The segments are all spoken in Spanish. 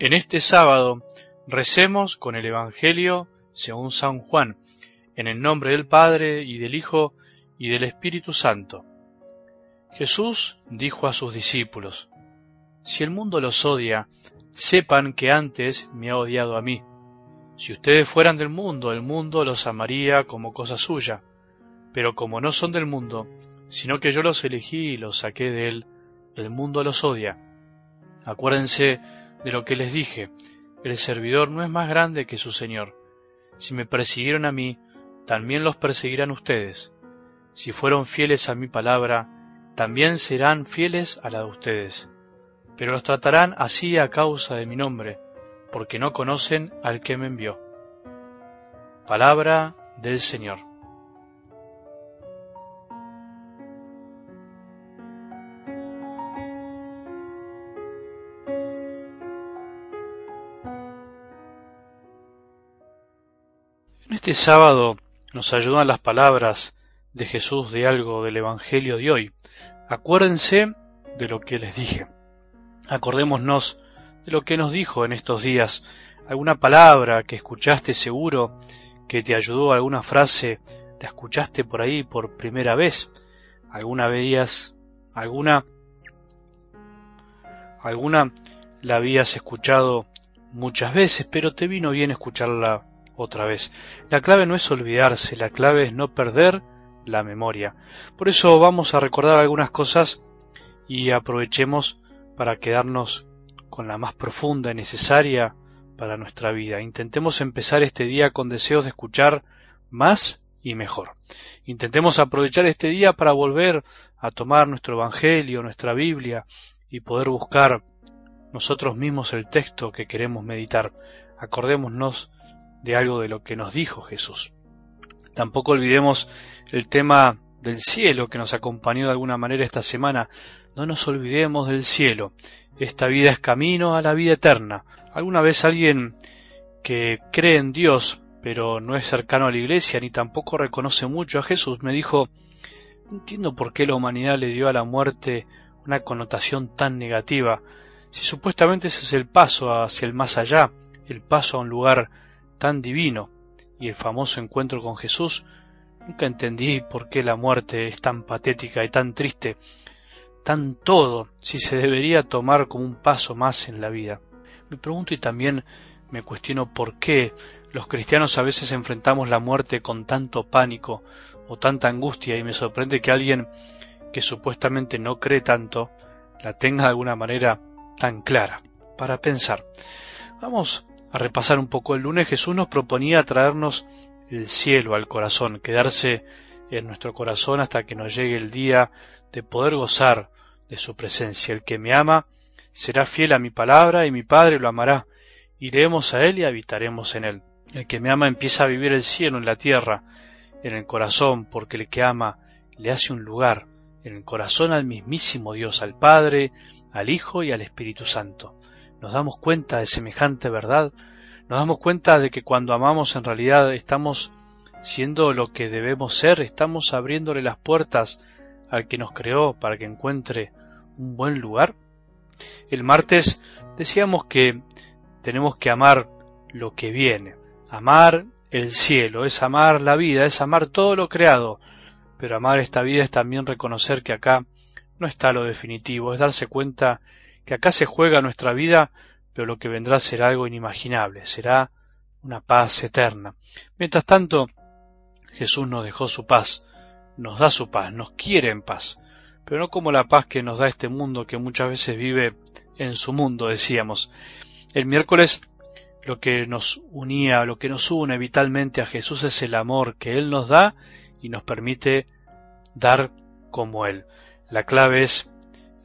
En este sábado recemos con el Evangelio según San Juan, en el nombre del Padre y del Hijo y del Espíritu Santo. Jesús dijo a sus discípulos, Si el mundo los odia, sepan que antes me ha odiado a mí. Si ustedes fueran del mundo, el mundo los amaría como cosa suya, pero como no son del mundo, sino que yo los elegí y los saqué de él, el mundo los odia. Acuérdense de lo que les dije, el servidor no es más grande que su Señor. Si me persiguieron a mí, también los perseguirán ustedes. Si fueron fieles a mi palabra, también serán fieles a la de ustedes. Pero los tratarán así a causa de mi nombre, porque no conocen al que me envió. Palabra del Señor. Este sábado nos ayudan las palabras de Jesús de algo del Evangelio de hoy. Acuérdense de lo que les dije. Acordémonos de lo que nos dijo en estos días. Alguna palabra que escuchaste seguro, que te ayudó, alguna frase, la escuchaste por ahí por primera vez. Alguna veías, alguna, alguna la habías escuchado muchas veces, pero te vino bien escucharla otra vez. La clave no es olvidarse, la clave es no perder la memoria. Por eso vamos a recordar algunas cosas y aprovechemos para quedarnos con la más profunda y necesaria para nuestra vida. Intentemos empezar este día con deseos de escuchar más y mejor. Intentemos aprovechar este día para volver a tomar nuestro Evangelio, nuestra Biblia y poder buscar nosotros mismos el texto que queremos meditar. Acordémonos de algo de lo que nos dijo Jesús. Tampoco olvidemos el tema del cielo que nos acompañó de alguna manera esta semana. No nos olvidemos del cielo. Esta vida es camino a la vida eterna. Alguna vez alguien que cree en Dios, pero no es cercano a la iglesia ni tampoco reconoce mucho a Jesús, me dijo, no entiendo por qué la humanidad le dio a la muerte una connotación tan negativa, si supuestamente ese es el paso hacia el más allá, el paso a un lugar tan divino y el famoso encuentro con Jesús, nunca entendí por qué la muerte es tan patética y tan triste, tan todo, si se debería tomar como un paso más en la vida. Me pregunto y también me cuestiono por qué los cristianos a veces enfrentamos la muerte con tanto pánico o tanta angustia y me sorprende que alguien que supuestamente no cree tanto la tenga de alguna manera tan clara. Para pensar. Vamos a repasar un poco el lunes, Jesús nos proponía traernos el cielo al corazón, quedarse en nuestro corazón hasta que nos llegue el día de poder gozar de su presencia. El que me ama será fiel a mi palabra y mi Padre lo amará. Iremos a Él y habitaremos en Él. El que me ama empieza a vivir el cielo en la tierra, en el corazón, porque el que ama le hace un lugar en el corazón al mismísimo Dios, al Padre, al Hijo y al Espíritu Santo nos damos cuenta de semejante verdad, nos damos cuenta de que cuando amamos en realidad estamos siendo lo que debemos ser, estamos abriéndole las puertas al que nos creó para que encuentre un buen lugar. El martes decíamos que tenemos que amar lo que viene, amar el cielo, es amar la vida, es amar todo lo creado, pero amar esta vida es también reconocer que acá no está lo definitivo, es darse cuenta que acá se juega nuestra vida, pero lo que vendrá será algo inimaginable, será una paz eterna. Mientras tanto, Jesús nos dejó su paz, nos da su paz, nos quiere en paz, pero no como la paz que nos da este mundo que muchas veces vive en su mundo, decíamos. El miércoles lo que nos unía, lo que nos une vitalmente a Jesús es el amor que Él nos da y nos permite dar como Él. La clave es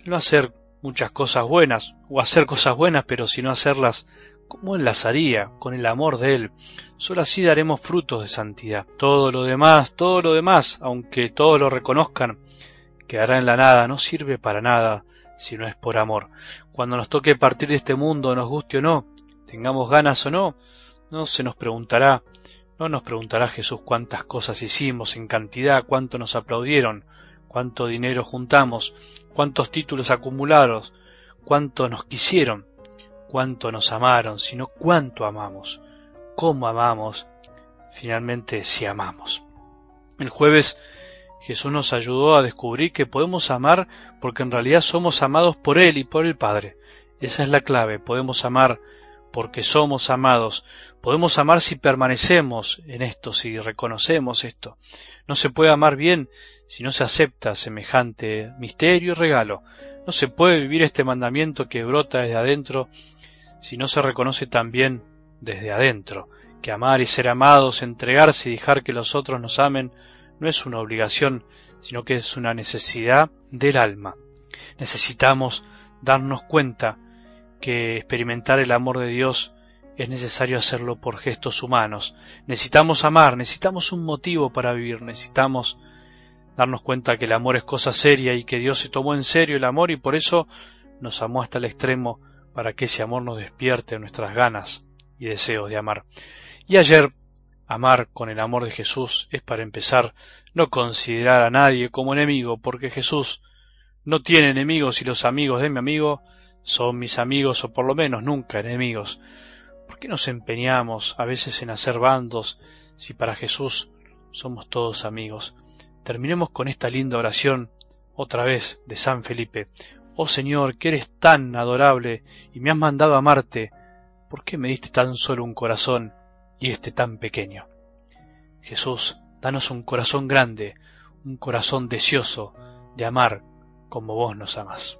no hacer muchas cosas buenas, o hacer cosas buenas, pero si no hacerlas como Él las haría, con el amor de Él. Solo así daremos frutos de santidad. Todo lo demás, todo lo demás, aunque todos lo reconozcan, quedará en la nada, no sirve para nada si no es por amor. Cuando nos toque partir de este mundo, nos guste o no, tengamos ganas o no, no se nos preguntará, no nos preguntará Jesús cuántas cosas hicimos en cantidad, cuánto nos aplaudieron, cuánto dinero juntamos, cuántos títulos acumulados, cuánto nos quisieron. cuánto nos amaron, sino cuánto amamos, cómo amamos, finalmente si amamos. El jueves Jesús nos ayudó a descubrir que podemos amar porque en realidad somos amados por Él y por el Padre. Esa es la clave, podemos amar porque somos amados. Podemos amar si permanecemos en esto, si reconocemos esto. No se puede amar bien si no se acepta semejante misterio y regalo. No se puede vivir este mandamiento que brota desde adentro si no se reconoce también desde adentro, que amar y ser amados, entregarse y dejar que los otros nos amen, no es una obligación, sino que es una necesidad del alma. Necesitamos darnos cuenta que experimentar el amor de Dios es necesario hacerlo por gestos humanos. Necesitamos amar, necesitamos un motivo para vivir, necesitamos darnos cuenta que el amor es cosa seria y que Dios se tomó en serio el amor y por eso nos amó hasta el extremo para que ese amor nos despierte nuestras ganas y deseos de amar. Y ayer, amar con el amor de Jesús es para empezar no considerar a nadie como enemigo, porque Jesús no tiene enemigos y los amigos de mi amigo son mis amigos o por lo menos nunca enemigos. ¿Por qué nos empeñamos a veces en hacer bandos si para Jesús somos todos amigos? Terminemos con esta linda oración otra vez de San Felipe. Oh Señor, que eres tan adorable y me has mandado amarte, ¿por qué me diste tan solo un corazón y este tan pequeño? Jesús, danos un corazón grande, un corazón deseoso de amar como vos nos amas